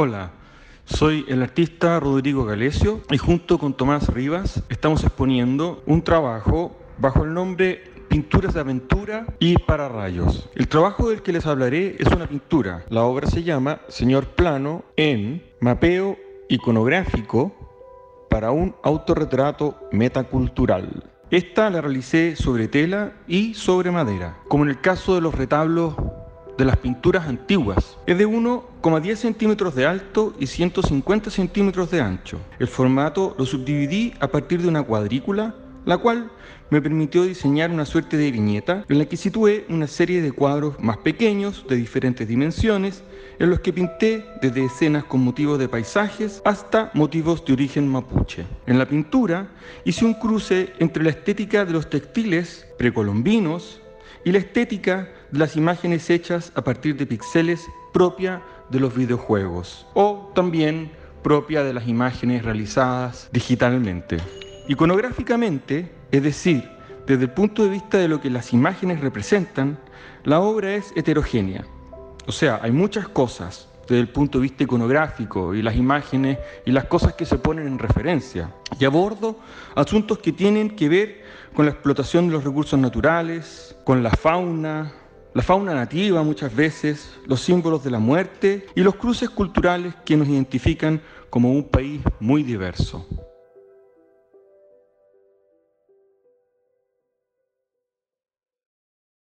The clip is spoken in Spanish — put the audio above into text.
Hola, soy el artista Rodrigo Galesio y junto con Tomás Rivas estamos exponiendo un trabajo bajo el nombre Pinturas de Aventura y para rayos. El trabajo del que les hablaré es una pintura. La obra se llama Señor Plano en mapeo iconográfico para un autorretrato metacultural. Esta la realicé sobre tela y sobre madera, como en el caso de los retablos de las pinturas antiguas. Es de 1,10 centímetros de alto y 150 centímetros de ancho. El formato lo subdividí a partir de una cuadrícula, la cual me permitió diseñar una suerte de viñeta en la que situé una serie de cuadros más pequeños de diferentes dimensiones en los que pinté desde escenas con motivos de paisajes hasta motivos de origen mapuche. En la pintura hice un cruce entre la estética de los textiles precolombinos y la estética las imágenes hechas a partir de píxeles propia de los videojuegos o también propia de las imágenes realizadas digitalmente. Iconográficamente, es decir, desde el punto de vista de lo que las imágenes representan, la obra es heterogénea. O sea, hay muchas cosas desde el punto de vista iconográfico y las imágenes y las cosas que se ponen en referencia. Y abordo asuntos que tienen que ver con la explotación de los recursos naturales, con la fauna, la fauna nativa muchas veces, los símbolos de la muerte y los cruces culturales que nos identifican como un país muy diverso.